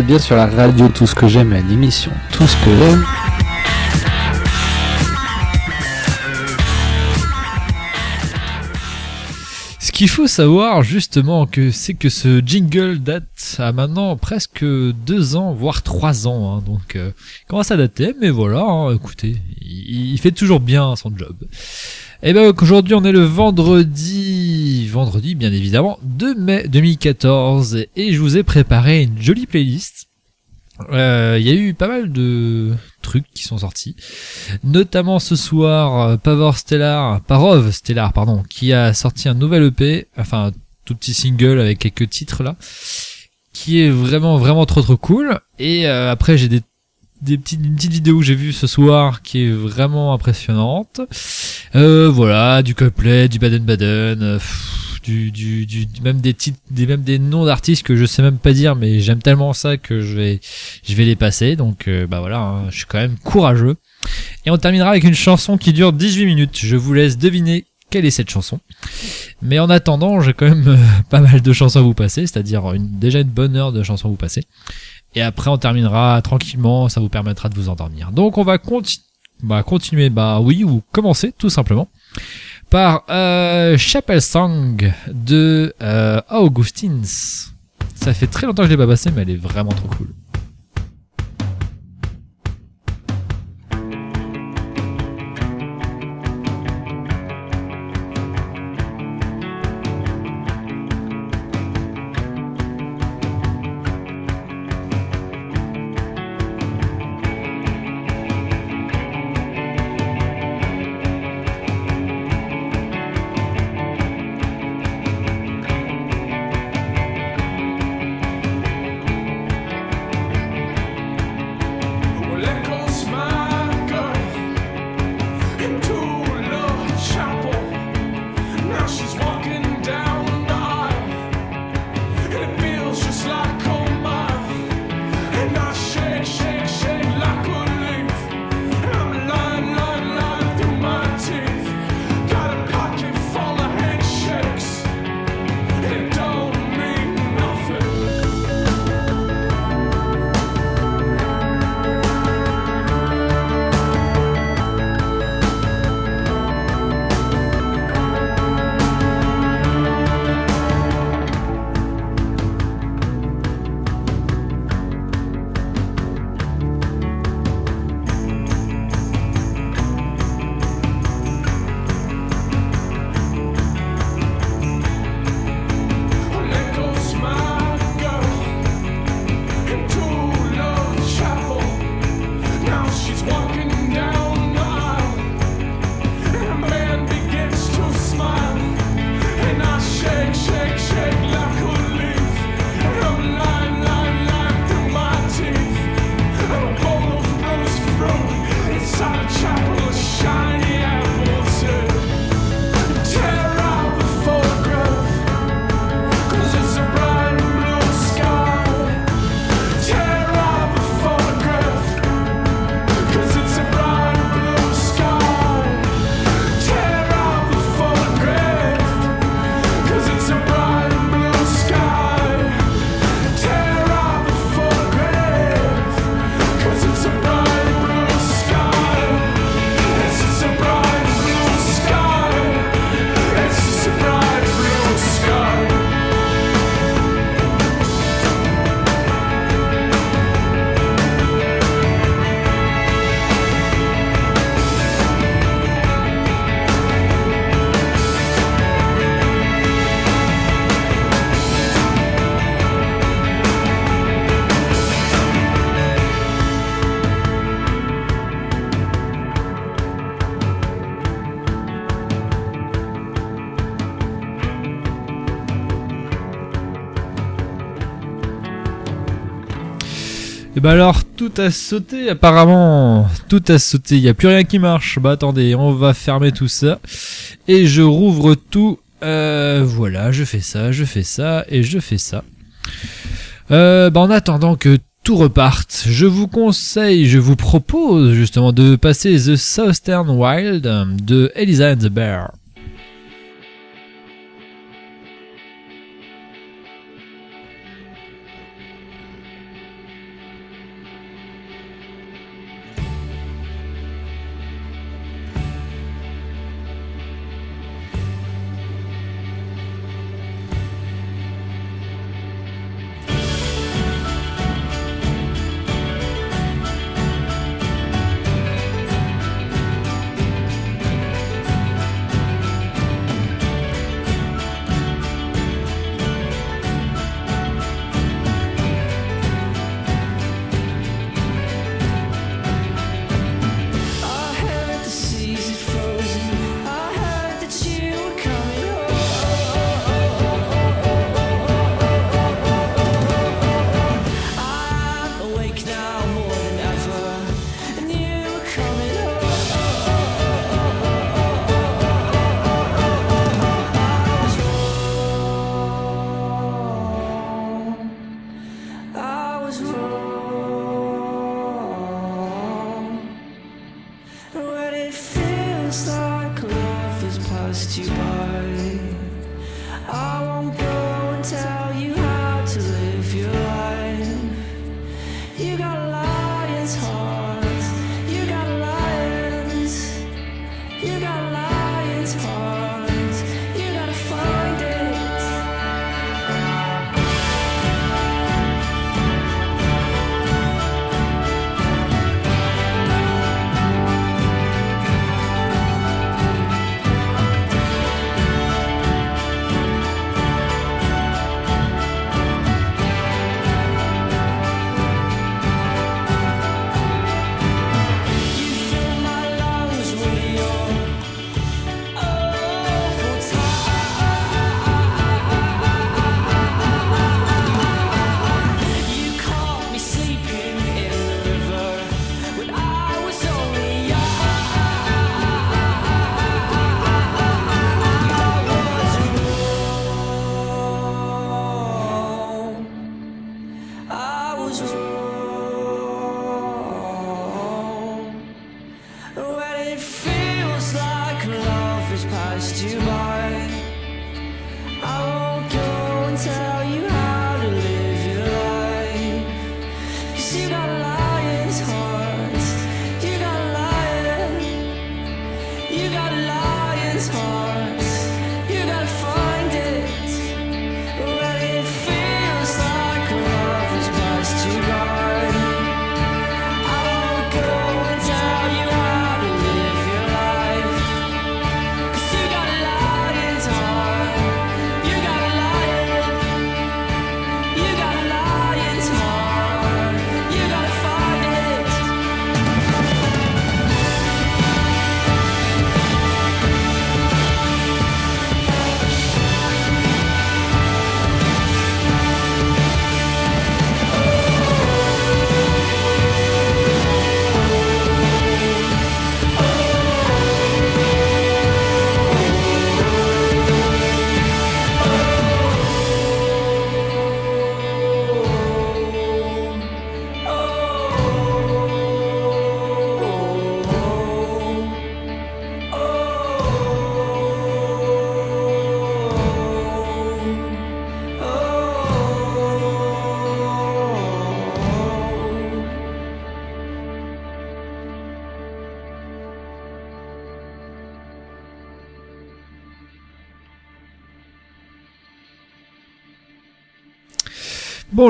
bien sur la radio Tout ce que j'aime, l'émission Tout ce que j'aime. Ce qu'il faut savoir justement, que c'est que ce jingle date à maintenant presque deux ans, voire trois ans. hein. donc, euh, commence à mais voilà. hein, écoutez, il fait toujours bien son job. Et ben aujourd'hui, on est le vendredi, vendredi bien évidemment, 2 mai 2014, et je vous ai préparé une jolie playlist. Euh, Il y a eu pas mal de trucs qui sont sortis, notamment ce soir Pavor Stellar, Parov Stellar pardon, qui a sorti un nouvel EP, enfin un tout petit single avec quelques titres là, qui est vraiment vraiment trop trop cool. Et euh, après j'ai des des petites, une petite vidéo que j'ai vue ce soir qui est vraiment impressionnante. Euh, voilà, du Coldplay, du Baden-Baden, euh, du, du, même des titres, des, même des noms d'artistes que je sais même pas dire, mais j'aime tellement ça que je vais, je vais les passer. Donc, euh, bah voilà, hein, je suis quand même courageux. Et on terminera avec une chanson qui dure 18 minutes. Je vous laisse deviner quelle est cette chanson. Mais en attendant, j'ai quand même pas mal de chansons à vous passer, c'est-à-dire une, déjà une bonne heure de chansons à vous passer. Et après, on terminera tranquillement, ça vous permettra de vous endormir. Donc, on va bah, continuer, bah oui, ou commencer, tout simplement, par euh, Chapel Song de euh, Augustins. Ça fait très longtemps que je l'ai pas passé, mais elle est vraiment trop cool. Bah alors, tout a sauté apparemment. Tout a sauté, il n'y a plus rien qui marche. Bah attendez, on va fermer tout ça. Et je rouvre tout. Euh, voilà, je fais ça, je fais ça, et je fais ça. Euh, bah en attendant que tout reparte, je vous conseille, je vous propose justement de passer The Southern Wild de Eliza and the Bear.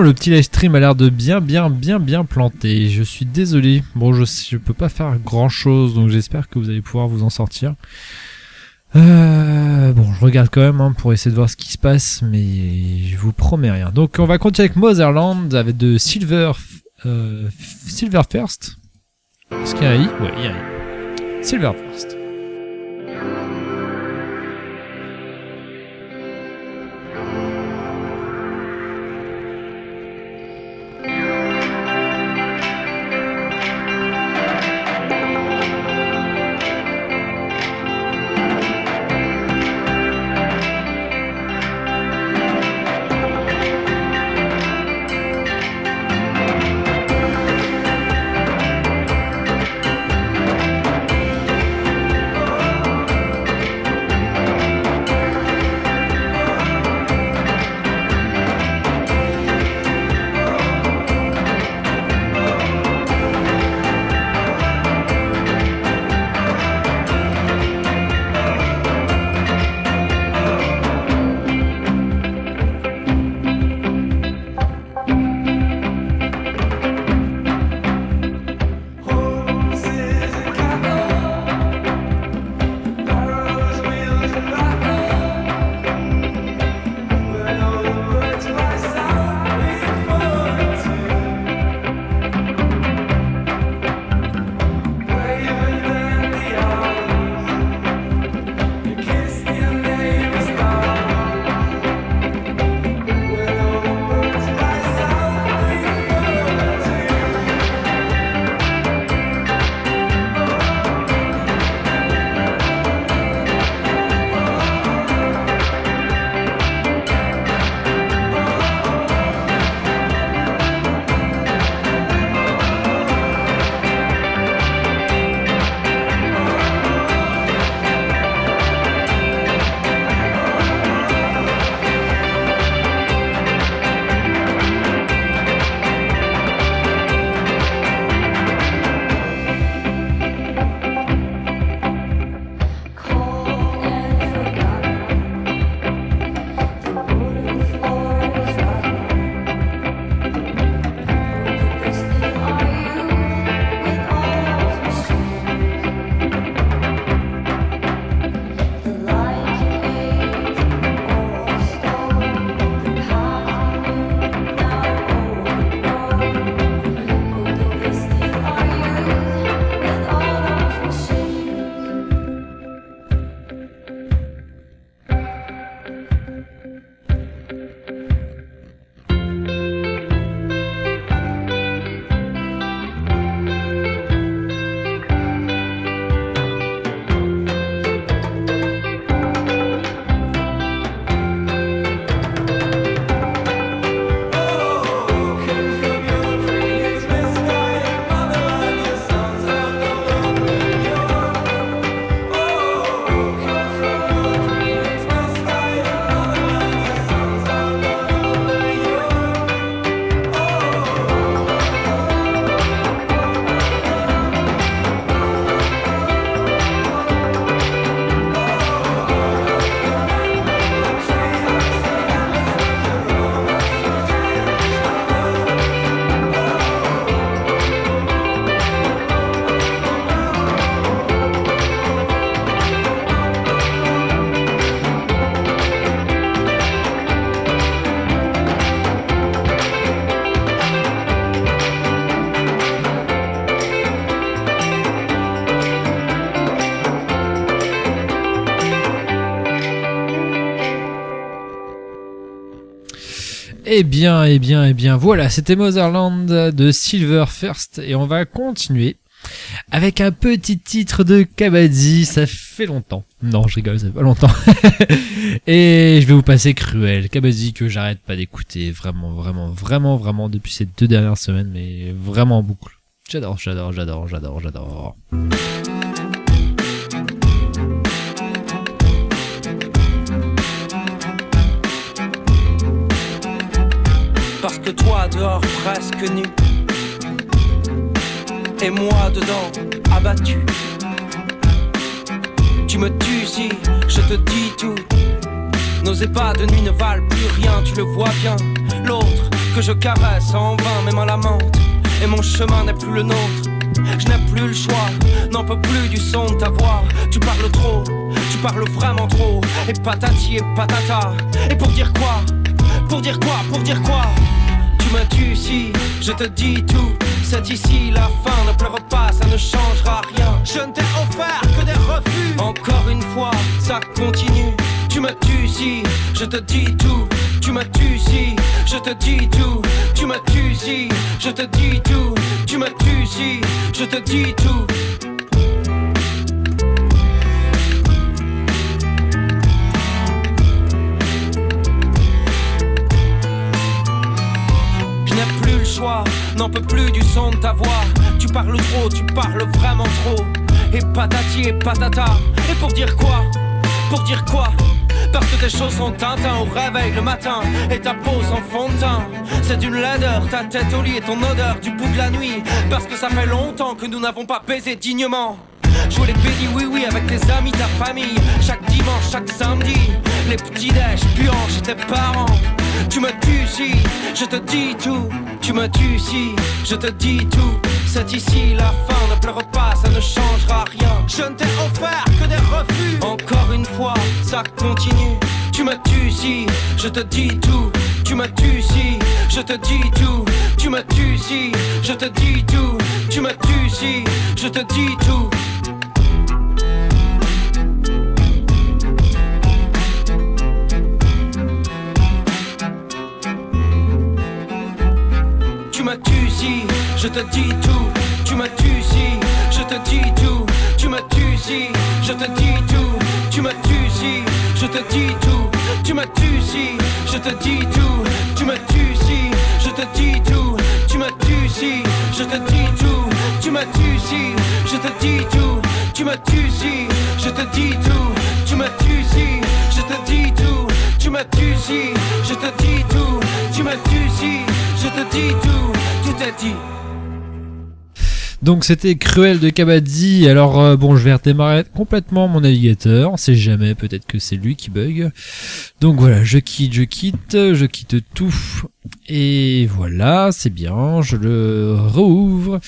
Le petit live stream a l'air de bien, bien, bien, bien planté. Je suis désolé. Bon, je, je peux pas faire grand chose, donc j'espère que vous allez pouvoir vous en sortir. Euh, bon, je regarde quand même hein, pour essayer de voir ce qui se passe, mais je vous promets rien. Donc, on va continuer avec Motherland avec de Silver, euh, Silver First. Est-ce qu'il y a un i? Ouais, il y a un i. Silver First. Eh bien, eh bien, eh bien, voilà, c'était Motherland de Silver First et on va continuer avec un petit titre de Kabaddi, ça fait longtemps. Non, je rigole, ça fait pas longtemps. et je vais vous passer Cruel, Kabaddi que j'arrête pas d'écouter vraiment, vraiment, vraiment, vraiment depuis ces deux dernières semaines, mais vraiment beaucoup. J'adore, j'adore, j'adore, j'adore, j'adore. Presque nu. Et moi dedans abattu. Tu me tues si je te dis tout. Nos ébats de nuit ne valent plus rien, tu le vois bien. L'autre que je caresse en vain même à la menthe Et mon chemin n'est plus le nôtre. Je n'ai plus le choix, n'en peux plus du son de ta voix. Tu parles trop, tu parles vraiment trop. Et patati et patata. Et pour dire quoi? Pour dire quoi? Pour dire quoi? Tu m'as tué si je te dis tout. C'est ici la fin, ne pleure pas, ça ne changera rien. Je ne t'ai offert que des refus. Encore une fois, ça continue. Tu tues si je te dis tout. Tu me tues si je te dis tout. Tu me tues si je te dis tout. Tu me tues si je te dis tout. N'en peux plus du son de ta voix. Tu parles trop, tu parles vraiment trop. Et patati et patata. Et pour dire quoi? Pour dire quoi? Parce que tes choses sont tintin au réveil le matin. Et ta peau sans fond C'est d'une laideur, ta tête au lit et ton odeur du bout de la nuit. Parce que ça fait longtemps que nous n'avons pas baisé dignement. Jouer les pédis oui oui avec tes amis, ta famille. Chaque dimanche, chaque samedi Les petits déj puants chez tes parents Tu me tues si je te dis tout. Tu me tues si je te dis tout. C'est ici la fin, ne pleure pas, ça ne changera rien. Je ne t'ai offert que des refus. Encore une fois, ça continue. Tu me tues si je te dis tout. Tu me tues si je te dis tout. Tu me tues si je te dis tout. Tu me tues si je te dis tout je te dis tout. Tu me tues si je te dis tout. Tu me tues si je te dis tout. Tu me tues si je te dis tout. Tu me tues si je te dis tout. Tu me tues si je te dis tout. Tu me tues si je te dis tout. Tu me tues si je te dis tout. Tu me tues si je te dis tout. Tu me tues si je te dis tout. Tu me tues si je te dis tout. Tu me tues si je te dis tout. Donc c'était Cruel de Kabaddi. Alors euh, bon, je vais redémarrer complètement mon navigateur. On sait jamais, peut-être que c'est lui qui bug. Donc voilà, je quitte, je quitte, je quitte tout. Et voilà, c'est bien, je le rouvre.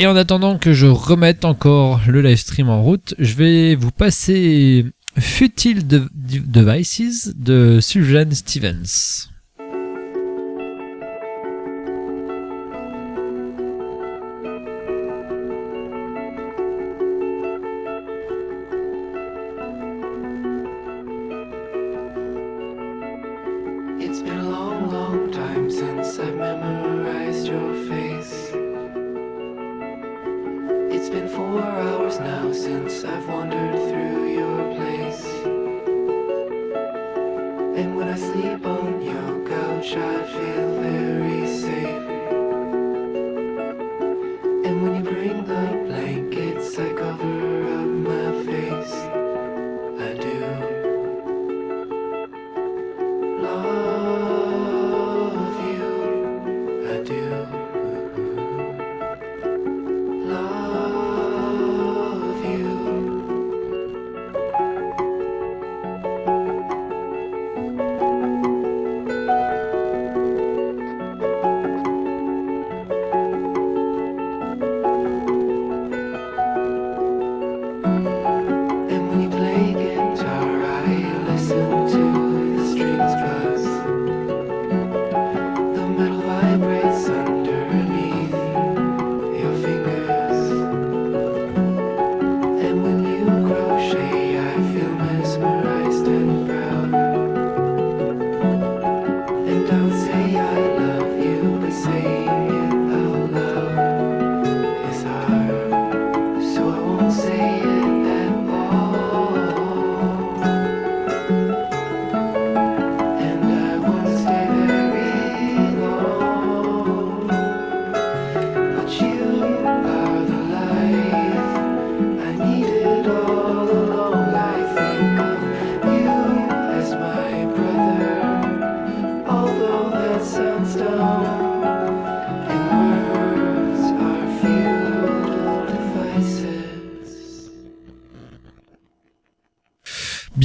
Et en attendant que je remette encore le live stream en route, je vais vous passer Futile De- Devices de Suzanne Stevens.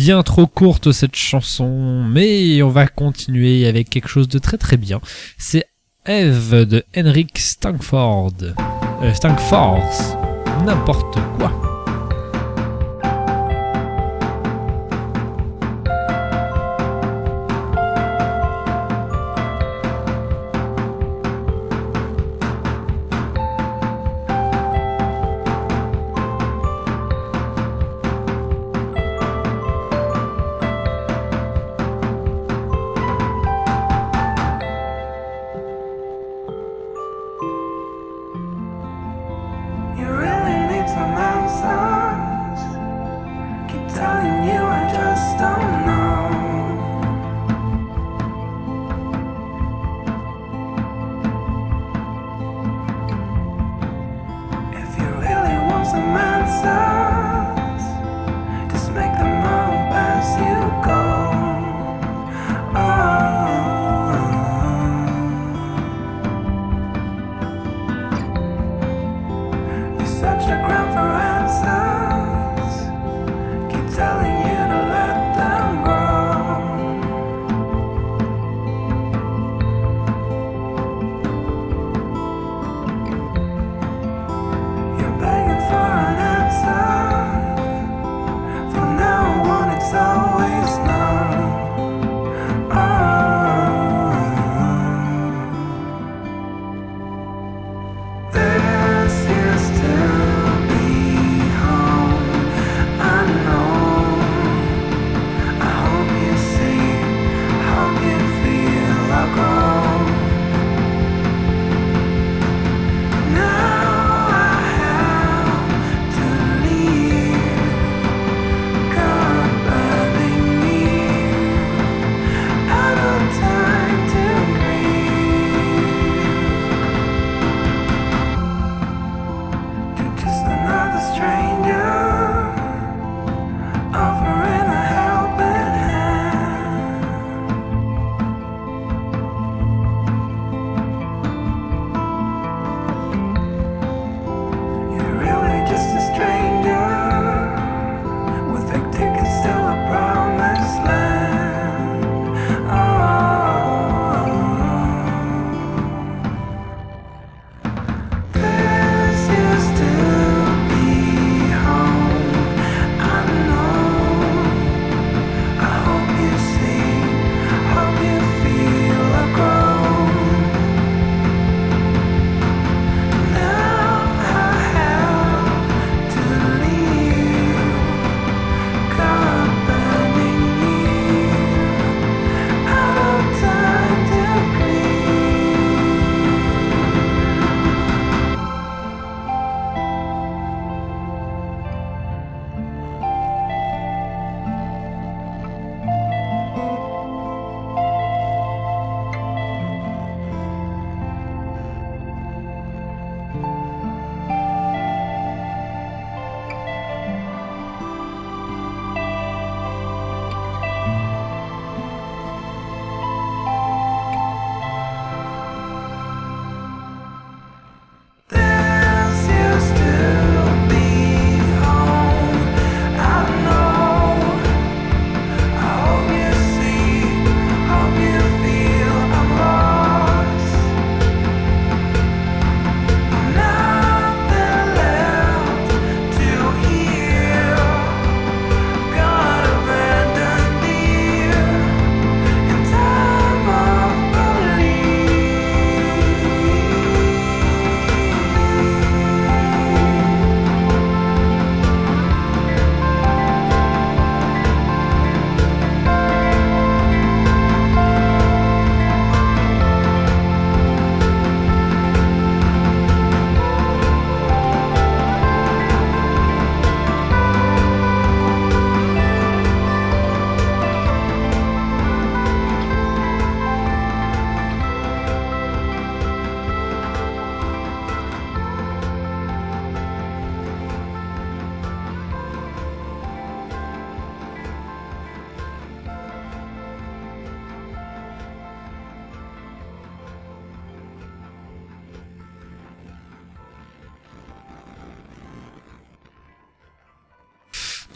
bien trop courte cette chanson, mais on va continuer avec quelque chose de très très bien. C'est Eve de Henrik Stankford. Euh, N'importe quoi.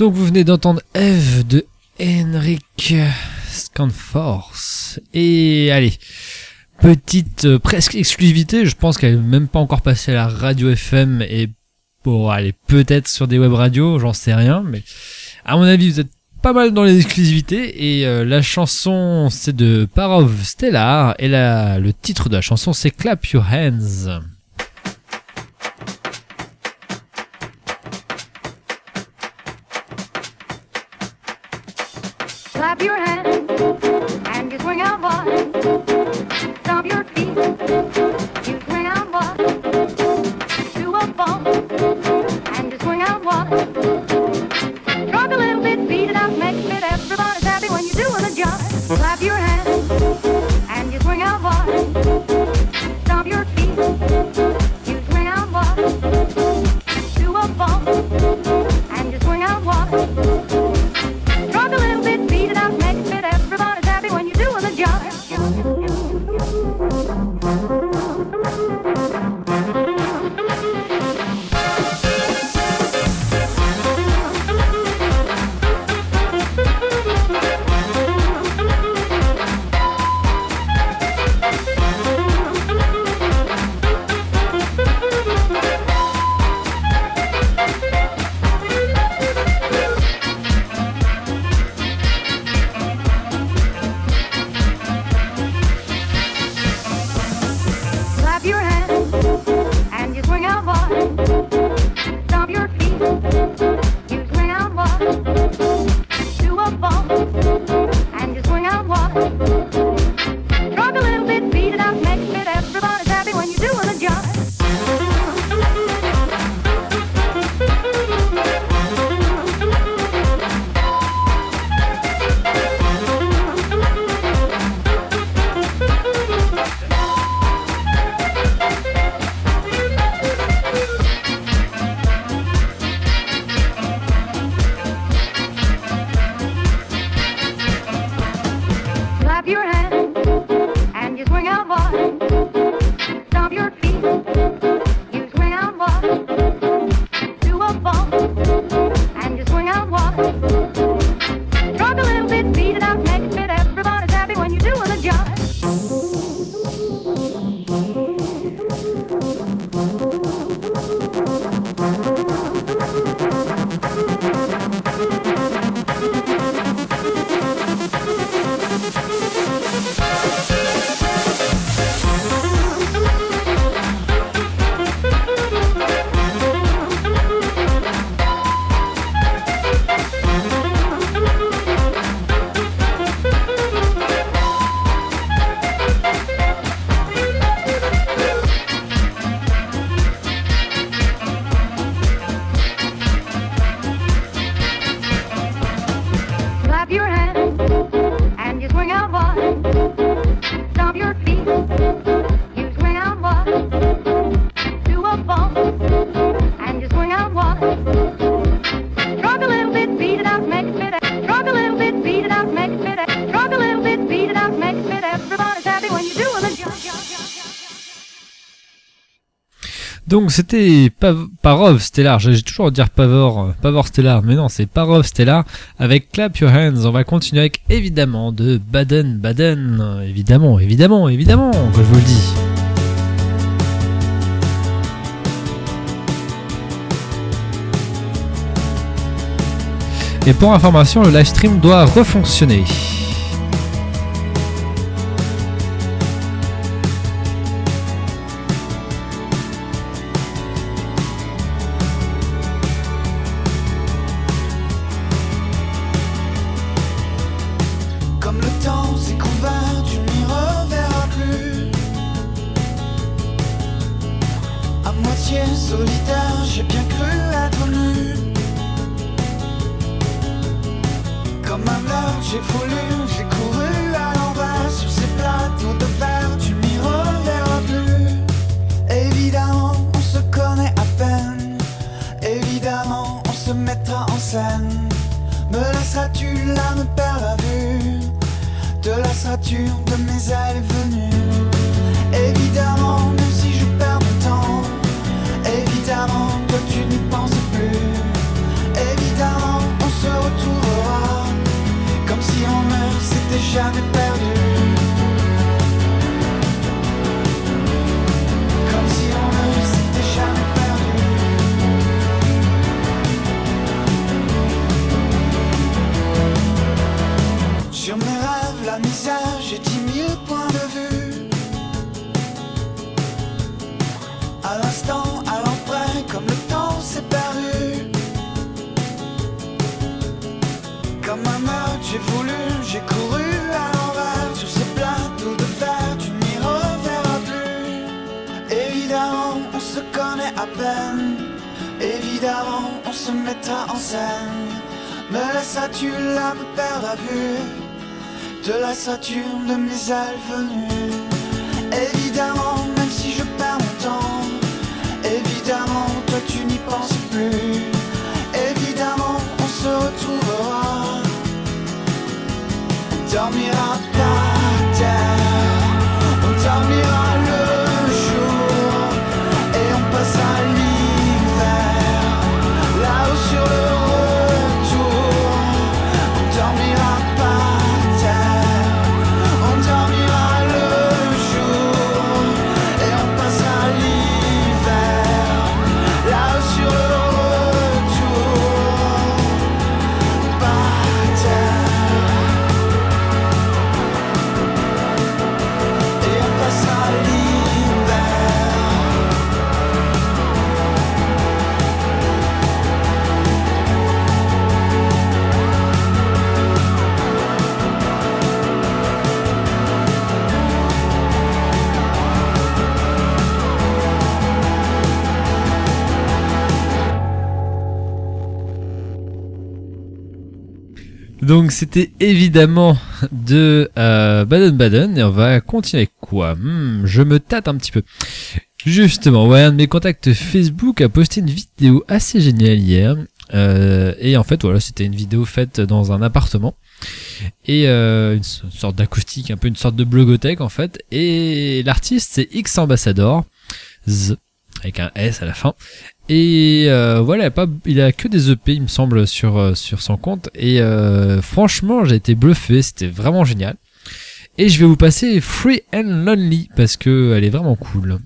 Donc vous venez d'entendre Eve de Henrik Scanforce. Et allez, petite euh, presque exclusivité, je pense qu'elle n'est même pas encore passée à la radio FM et bon, allez, peut-être sur des web radios, j'en sais rien, mais à mon avis vous êtes pas mal dans les exclusivités et euh, la chanson c'est de Parov Stellar et la, le titre de la chanson c'est Clap Your Hands. clap your hand. Donc c'était Pav Parov Stellar, j'ai toujours à dire Pavor, euh, Pavor Stellar, mais non, c'est Parov Stellar avec Clap Your Hands. On va continuer avec évidemment de Baden Baden, évidemment, évidemment, évidemment, je vous le dis. Et pour information, le live stream doit refonctionner. Donc c'était évidemment de euh, Baden Baden et on va continuer avec quoi? Hmm, je me tâte un petit peu. Justement, ouais, un de mes contacts Facebook a posté une vidéo assez géniale hier. Euh, et en fait, voilà, c'était une vidéo faite dans un appartement et euh, une sorte d'acoustique, un peu une sorte de blogothèque en fait. Et l'artiste c'est X Ambassador Z avec un S à la fin. Et euh, voilà, pas, il a que des EP, il me semble, sur, euh, sur son compte. Et euh, franchement, j'ai été bluffé, c'était vraiment génial. Et je vais vous passer Free and Lonely parce que elle est vraiment cool.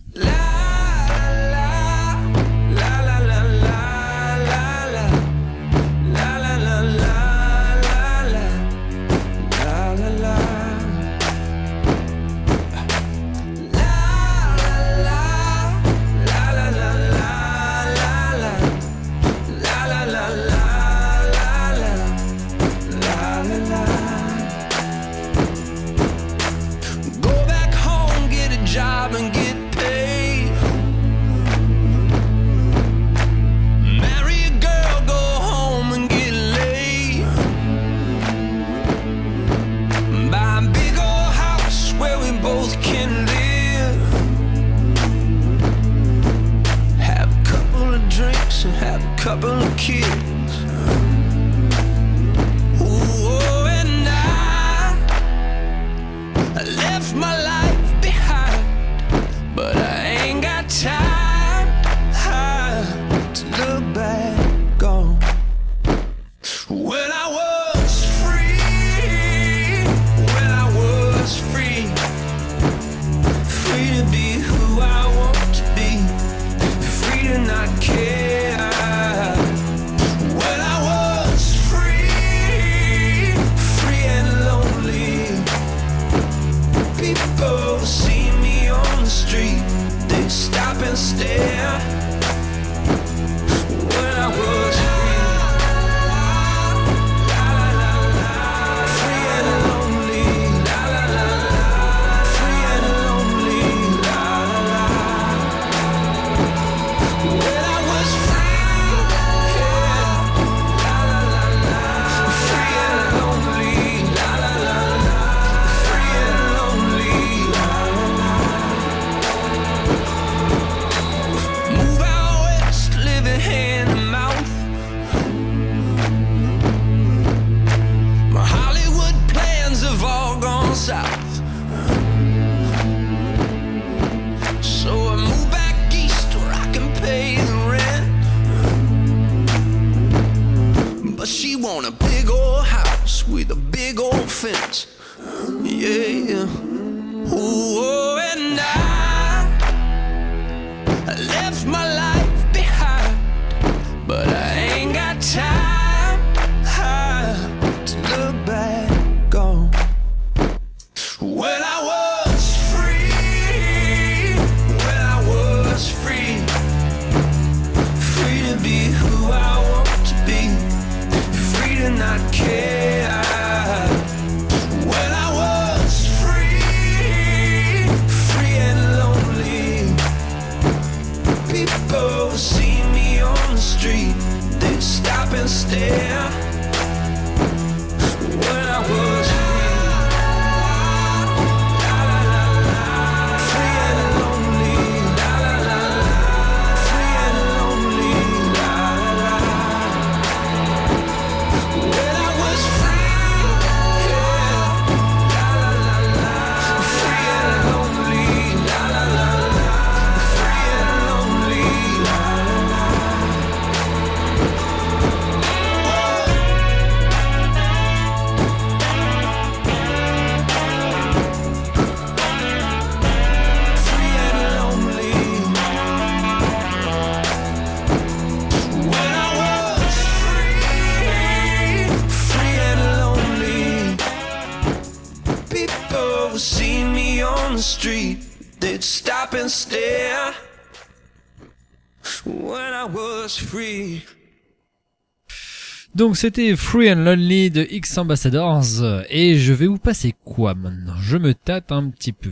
Donc c'était Free and Lonely de X Ambassadors et je vais vous passer quoi maintenant? Je me tâte un petit peu.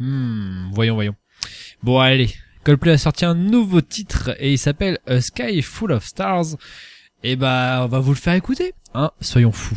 Hmm, voyons, voyons. Bon allez, Coldplay a sorti un nouveau titre et il s'appelle A Sky Full of Stars. Et bah on va vous le faire écouter, hein Soyons fous.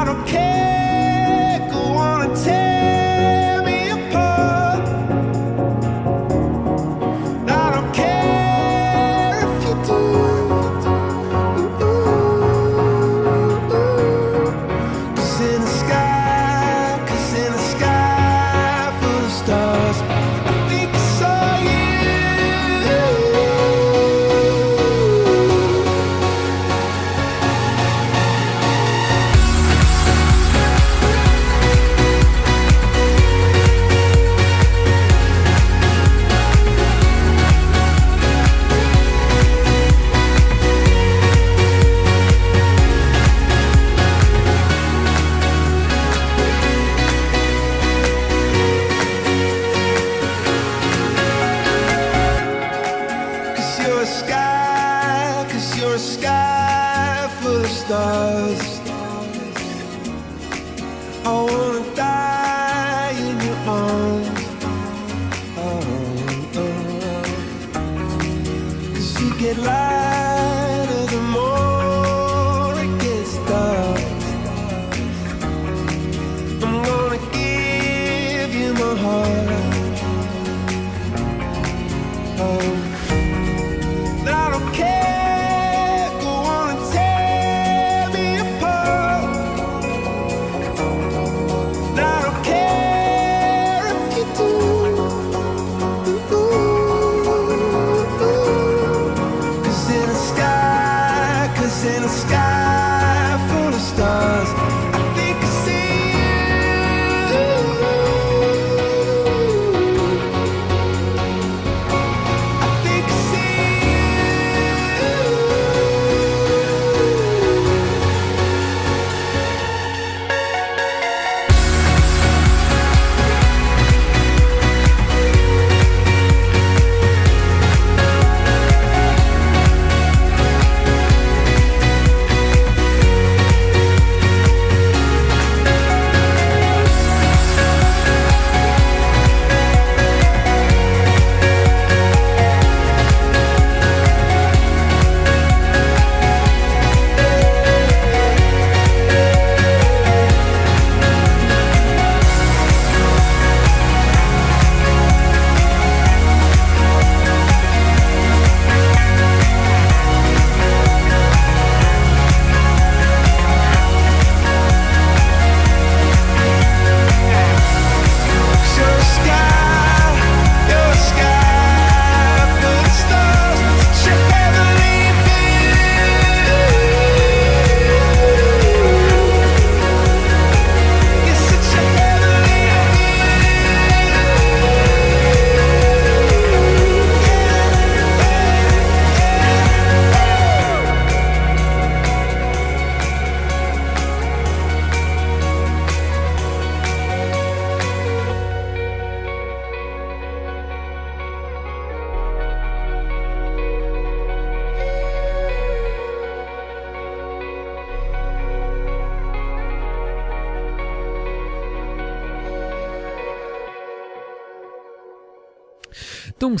I don't care,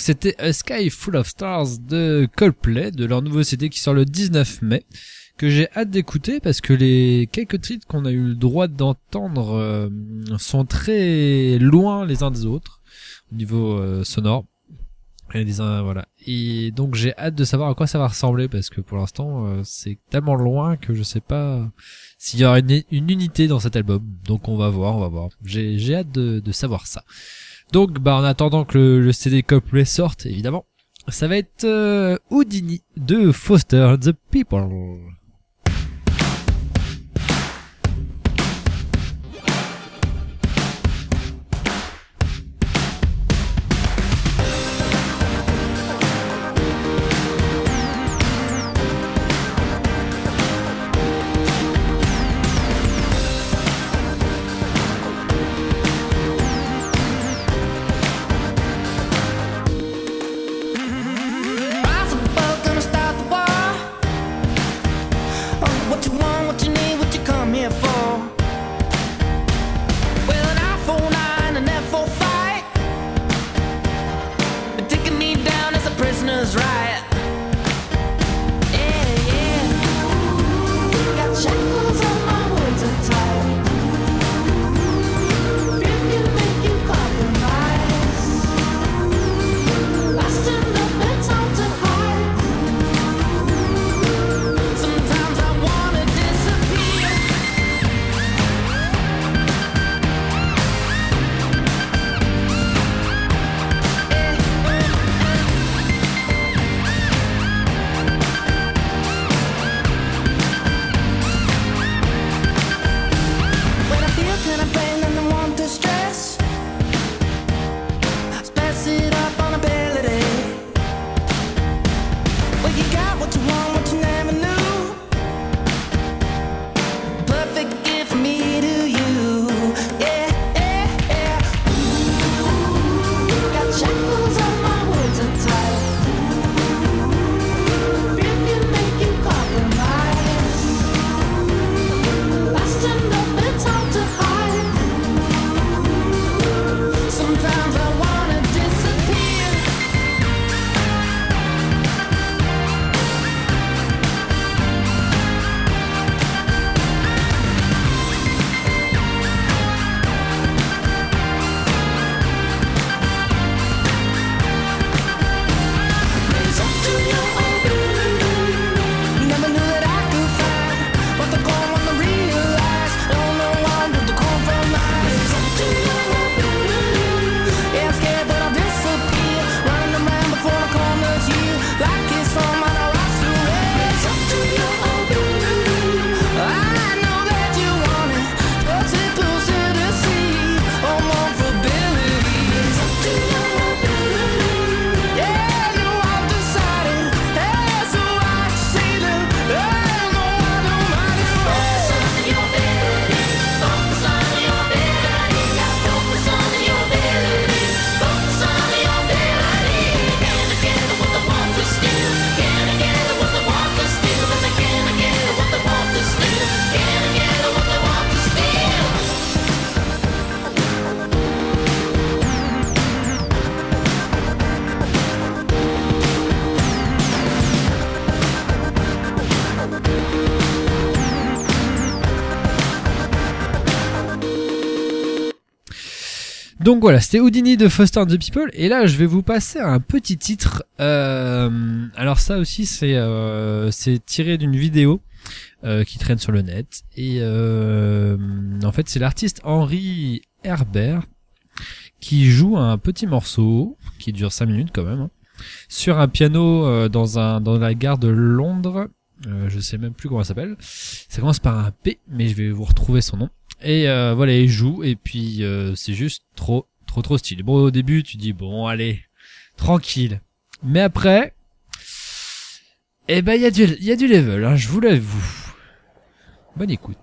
Donc c'était A Sky Full of Stars de Coldplay, de leur nouveau CD qui sort le 19 mai, que j'ai hâte d'écouter parce que les quelques titres qu'on a eu le droit d'entendre euh, sont très loin les uns des autres au niveau euh, sonore. Et voilà. Et donc j'ai hâte de savoir à quoi ça va ressembler parce que pour l'instant euh, c'est tellement loin que je sais pas s'il y aura une, unité dans cet album. Donc on va voir, on va voir. J'ai j'ai hâte de savoir ça. Donc bah en attendant que le, le CD Couplet sorte évidemment, ça va être euh, Houdini de Foster the People. Donc voilà, c'était Houdini de Foster and the People. Et là, je vais vous passer à un petit titre. Euh, alors ça aussi, c'est euh, c'est tiré d'une vidéo euh, qui traîne sur le net. Et euh, en fait, c'est l'artiste Henri Herbert qui joue un petit morceau qui dure 5 minutes quand même hein, sur un piano euh, dans un dans la gare de Londres. Euh, je sais même plus comment ça s'appelle. Ça commence par un P, mais je vais vous retrouver son nom. Et euh, voilà, il joue et puis euh, c'est juste trop, trop, trop stylé. Bon, au début, tu dis bon, allez, tranquille. Mais après, eh ben, il y a du, il y a du level, hein, je vous l'avoue. Bonne écoute.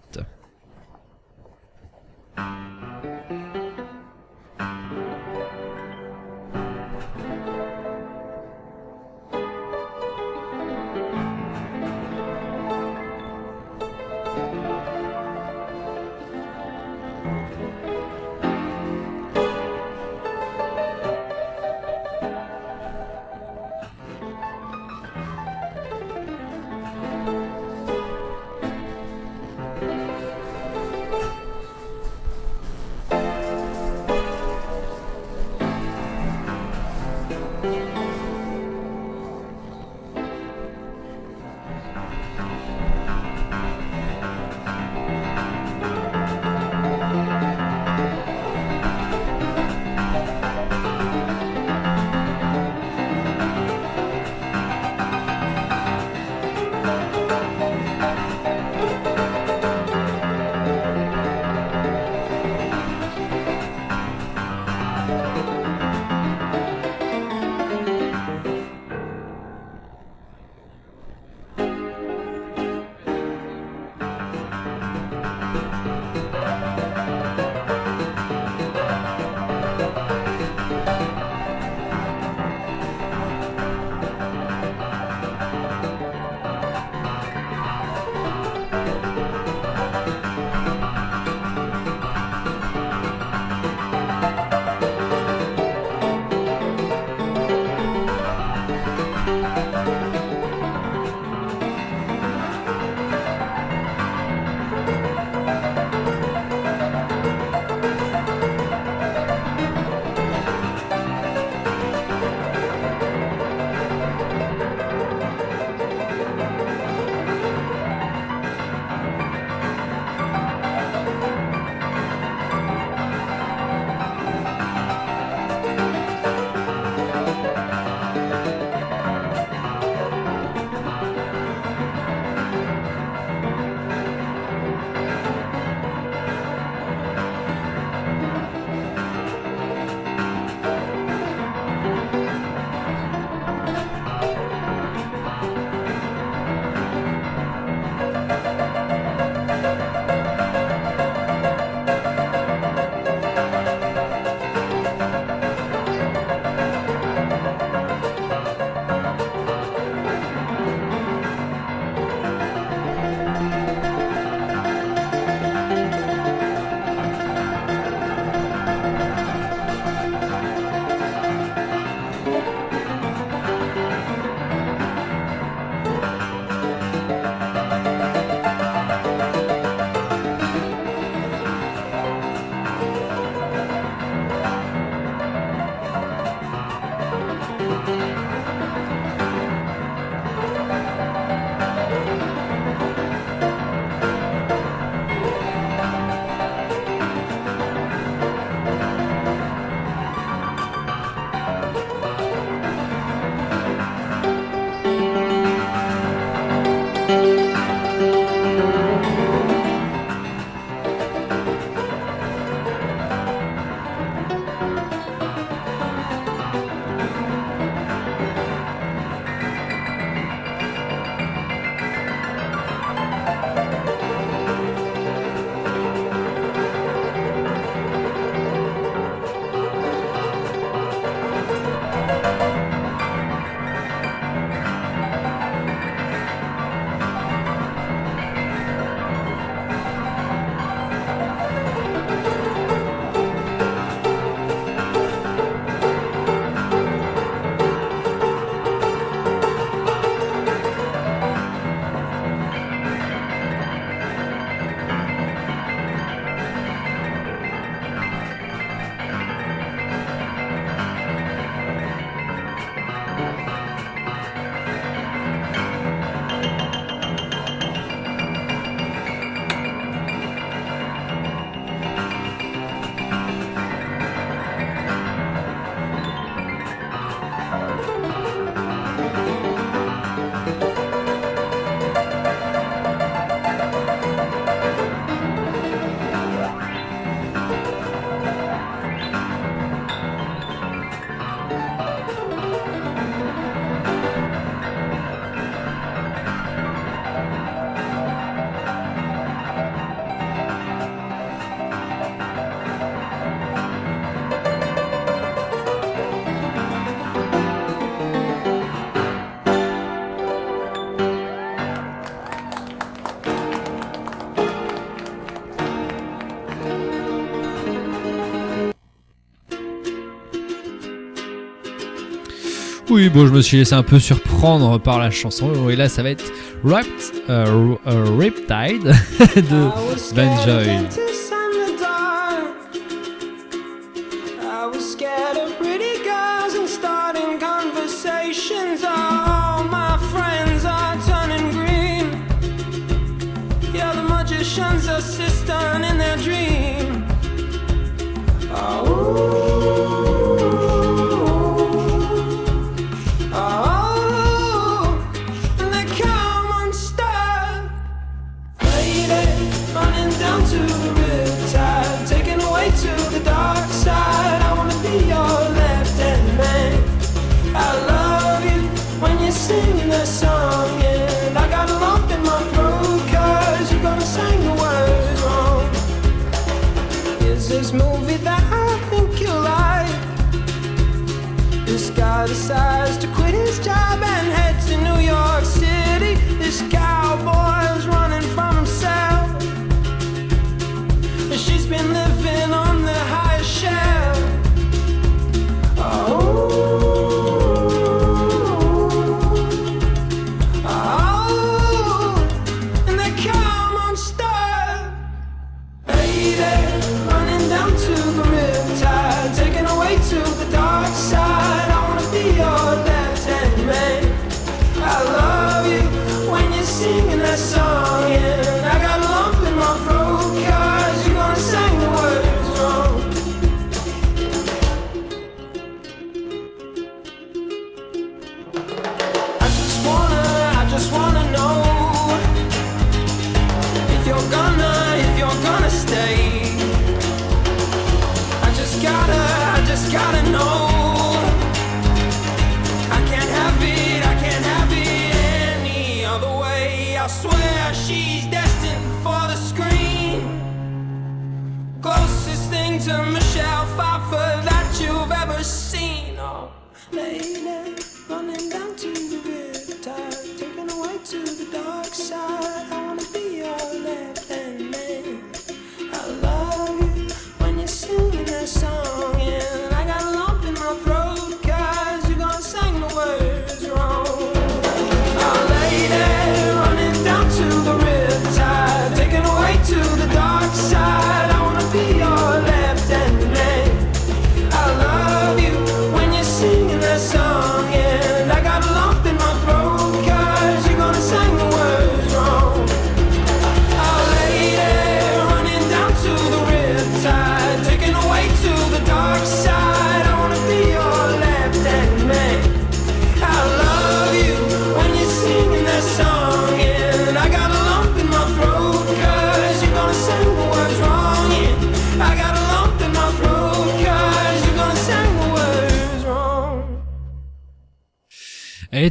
oui, bon, je me suis laissé un peu surprendre par la chanson. Et là, ça va être Ripped, uh, uh, Riptide de Benjoy.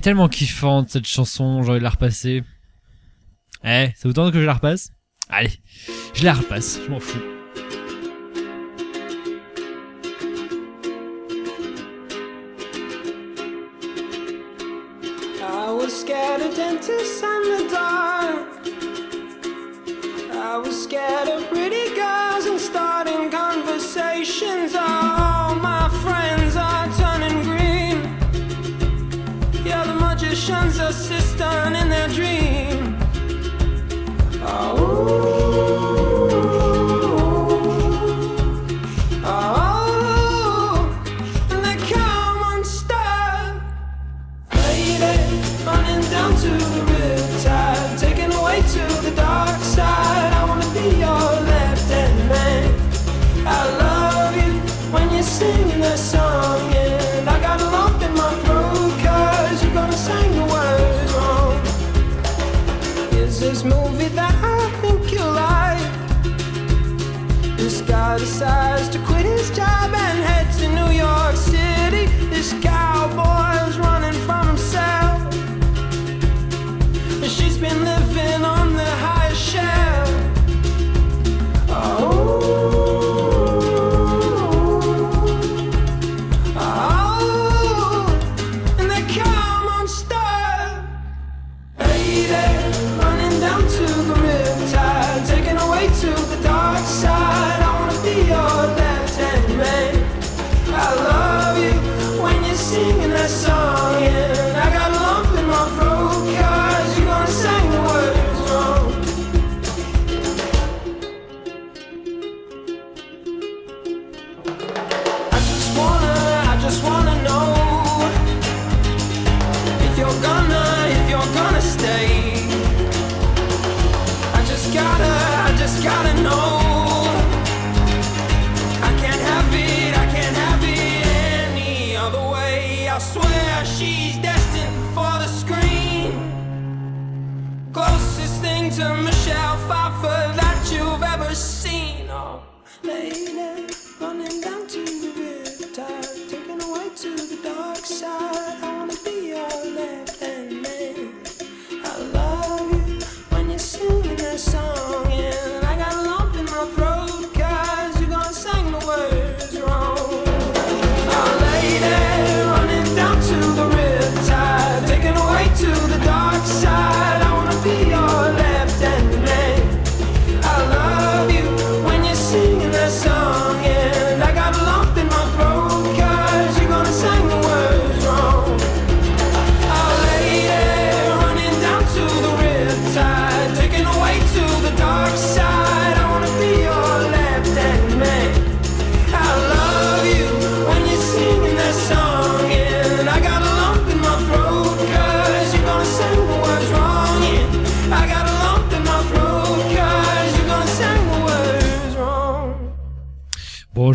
tellement kiffante cette chanson, j'ai envie de la repasser. Eh, ça vous que je la repasse? Allez, je la repasse, je m'en fous.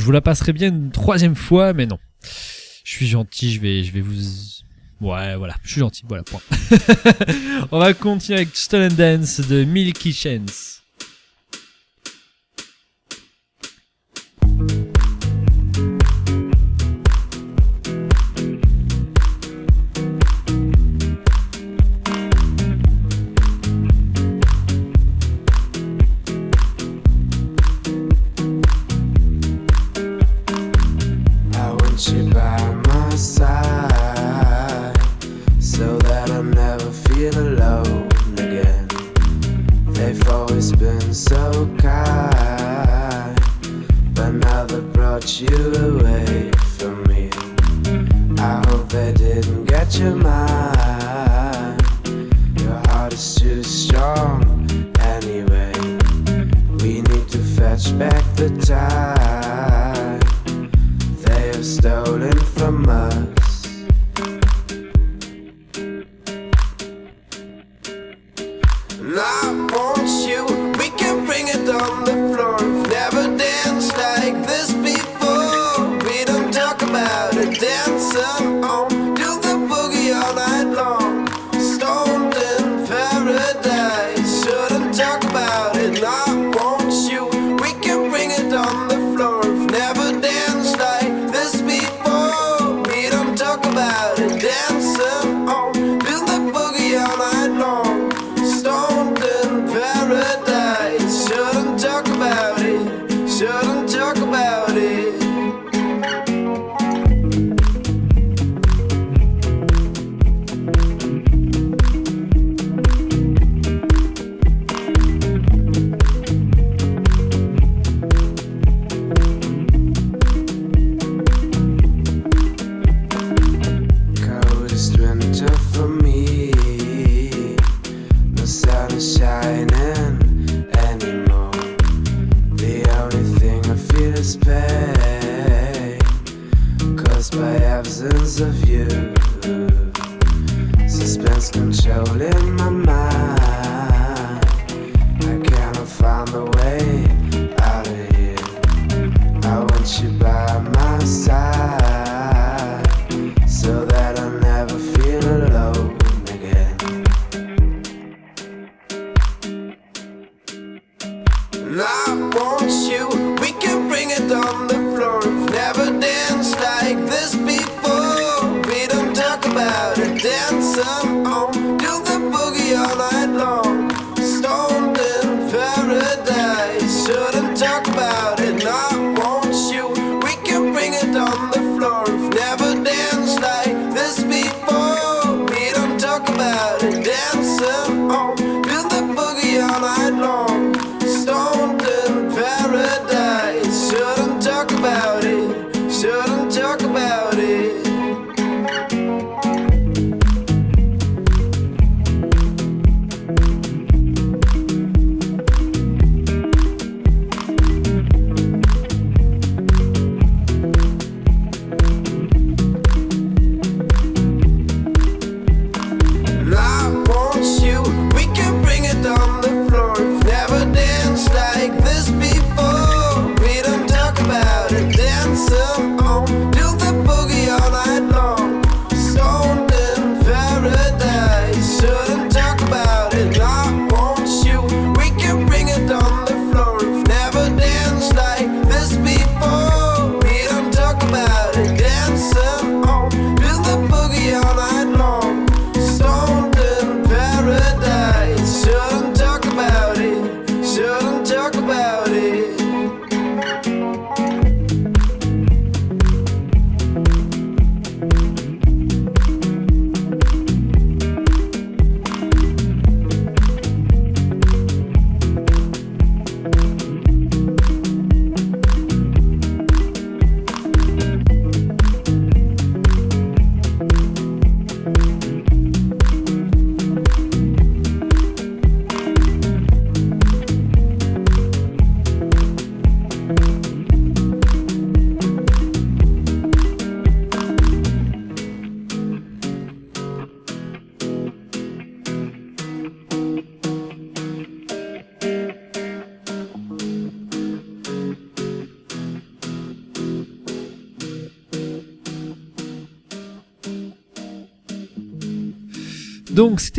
je vous la passerai bien une troisième fois, mais non. Je suis gentil, je vais, je vais vous... Ouais, voilà, je suis gentil, voilà, point. On va continuer avec Stolen Dance de Milky Chance. your mind. Your heart is too strong anyway. We need to fetch back the time they have stolen from us.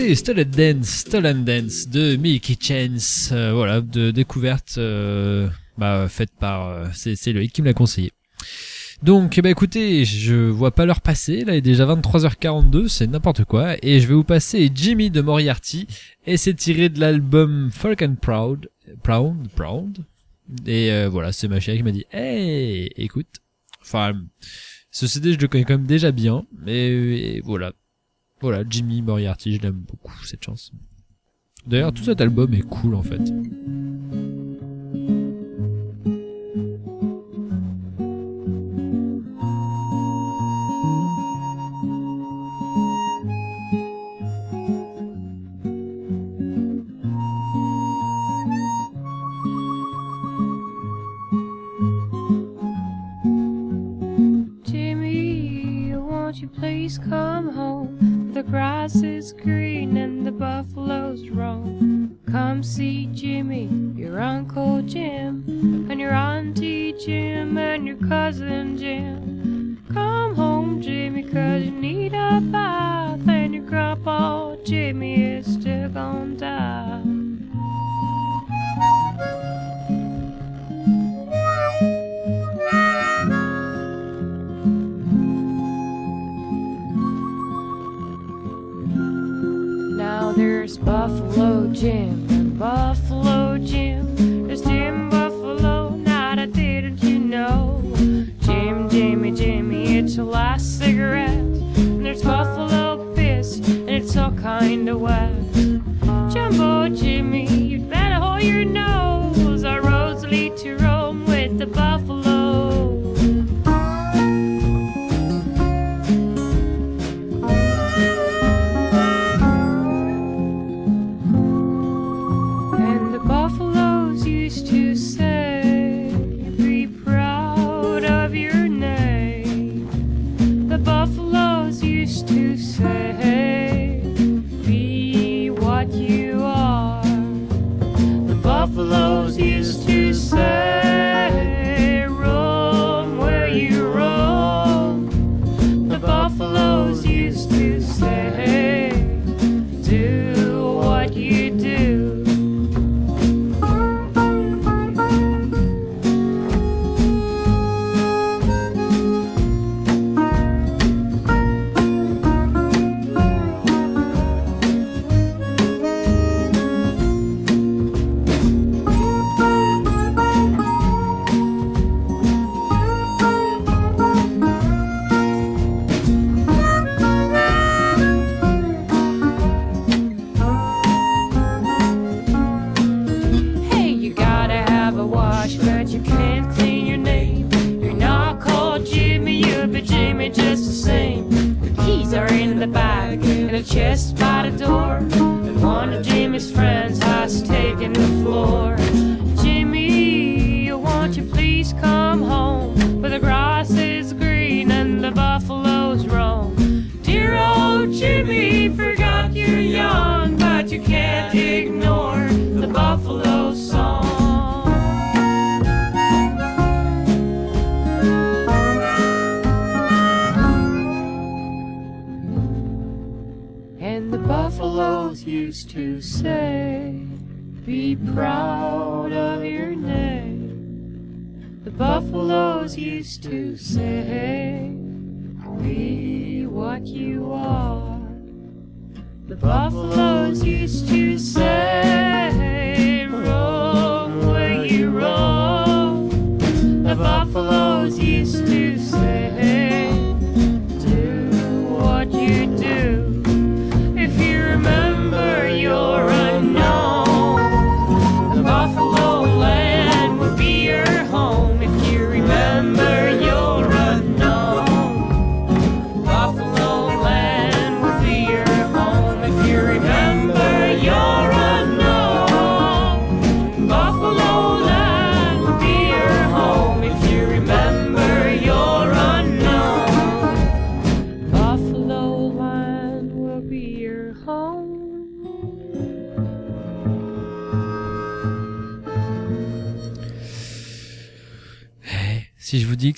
C'était Stolen Dance, Stolen Dance de Milky Chance, euh, voilà, de découverte euh, bah, faite par euh, c'est Loïc qui me l'a conseillé. Donc bah écoutez, je vois pas l'heure passer, là il est déjà 23h42, c'est n'importe quoi, et je vais vous passer Jimmy de Moriarty, et c'est tiré de l'album Folk and Proud, Proud, Proud, et euh, voilà, c'est ma chérie qui m'a dit, hey, écoute, enfin, ce CD je le connais quand même déjà bien, mais voilà, voilà, Jimmy Moriarty, je l'aime beaucoup cette chanson. D'ailleurs, tout cet album est cool en fait. Jimmy, won't you please come home? Grass is green and the buffaloes roam. Come see Jimmy, your Uncle Jim, and your Auntie Jim, and your cousin Jim. Come home, Jimmy, cause you need a bath, and your grandpa Jimmy is still gonna die. There's Buffalo Jim and Buffalo Jim. There's Jim Buffalo, now that didn't you know? Jim, Jimmy, Jimmy, it's your last cigarette. And there's Buffalo Piss, and it's all kinda wet. Jumbo Jimmy, you'd better hold your nose. Our roads lead to Rome with the buffalo.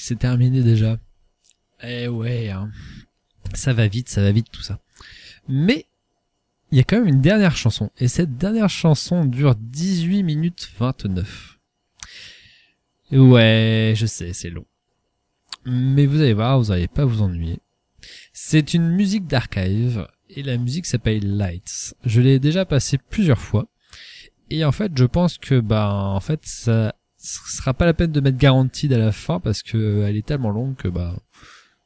C'est terminé déjà. Eh ouais, hein. ça va vite, ça va vite tout ça. Mais il y a quand même une dernière chanson. Et cette dernière chanson dure 18 minutes 29. Ouais, je sais, c'est long. Mais vous allez voir, vous n'allez pas vous ennuyer. C'est une musique d'archive et la musique s'appelle Lights. Je l'ai déjà passée plusieurs fois. Et en fait, je pense que bah en fait ça ce sera pas la peine de mettre Guaranteed à la fin parce que elle est tellement longue que bah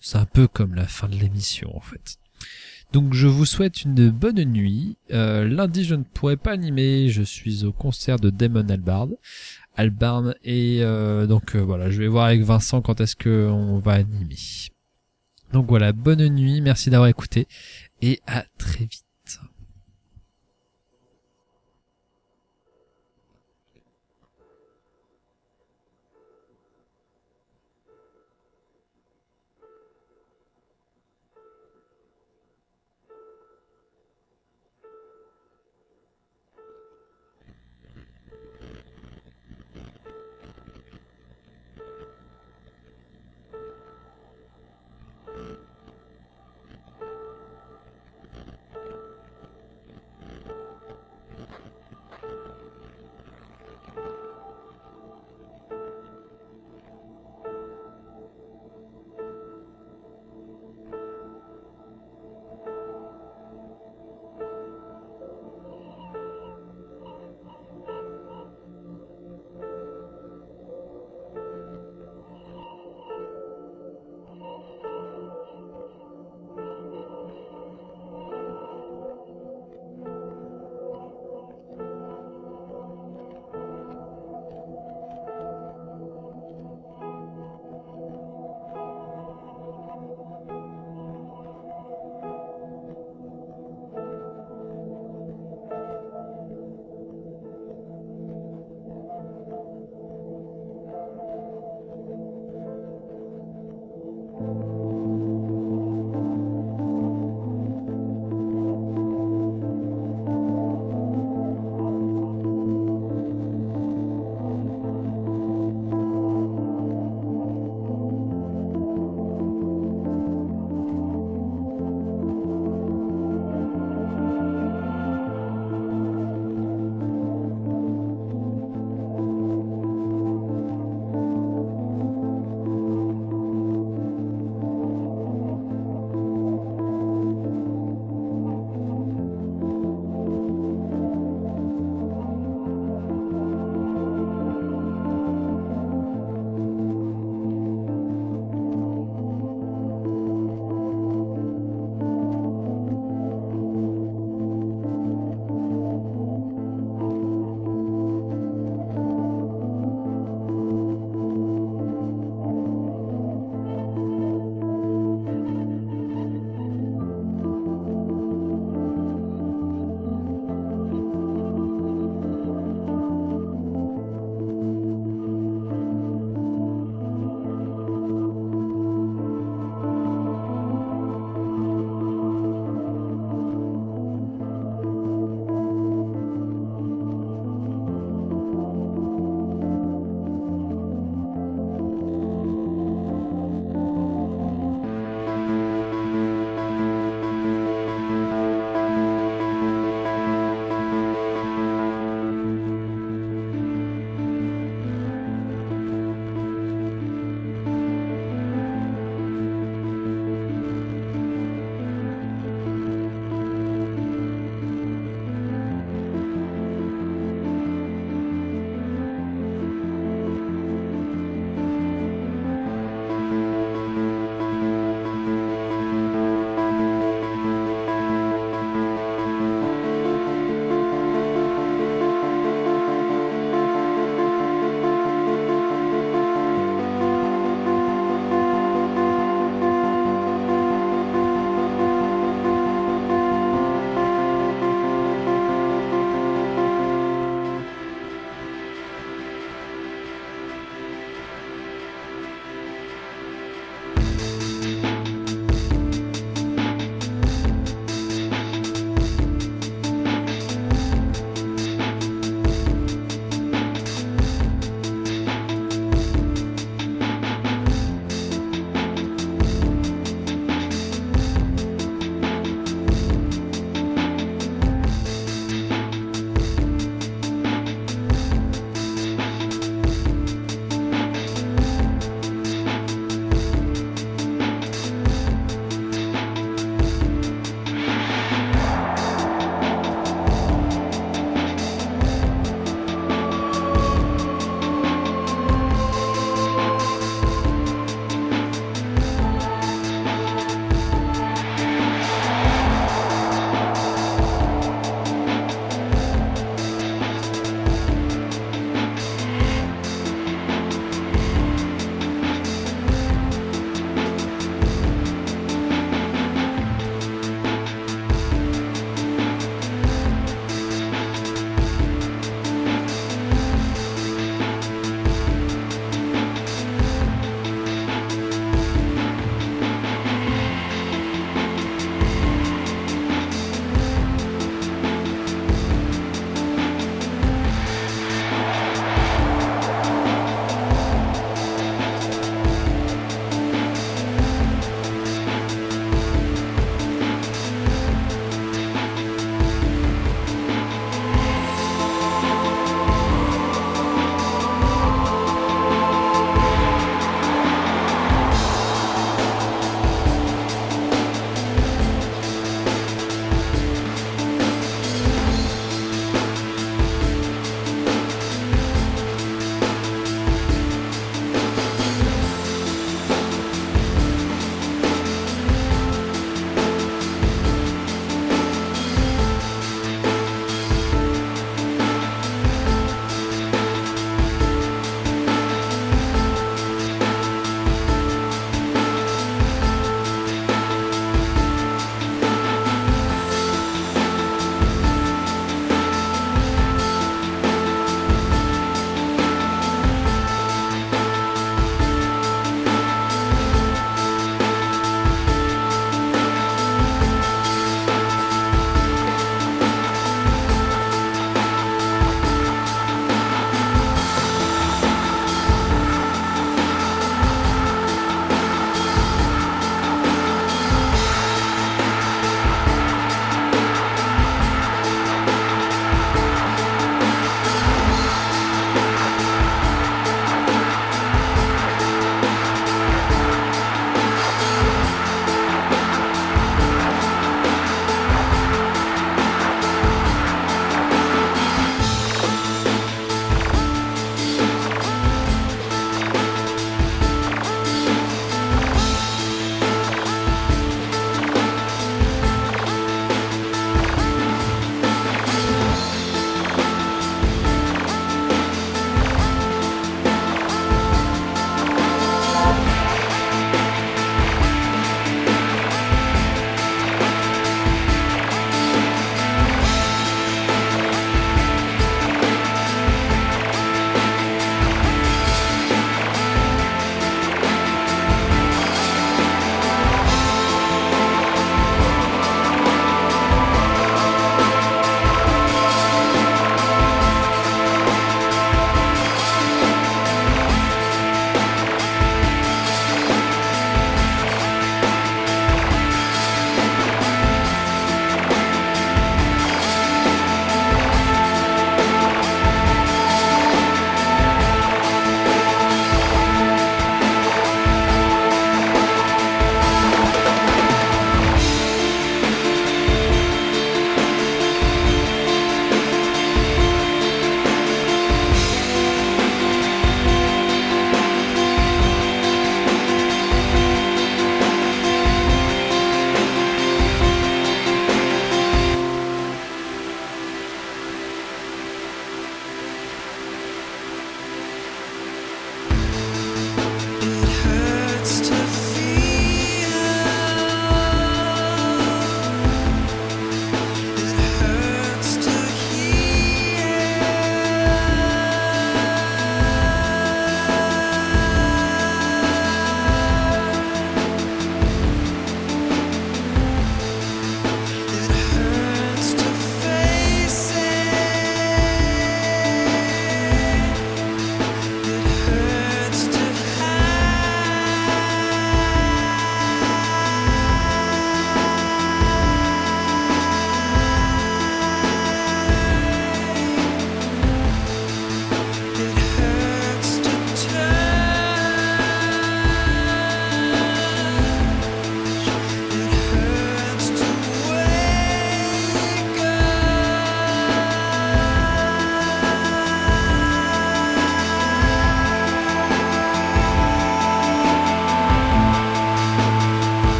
c'est un peu comme la fin de l'émission en fait. Donc je vous souhaite une bonne nuit. Euh, lundi je ne pourrai pas animer, je suis au concert de Damon Albarn. Albarn et euh, donc euh, voilà, je vais voir avec Vincent quand est-ce que on va animer. Donc voilà, bonne nuit, merci d'avoir écouté et à très vite.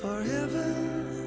Forever.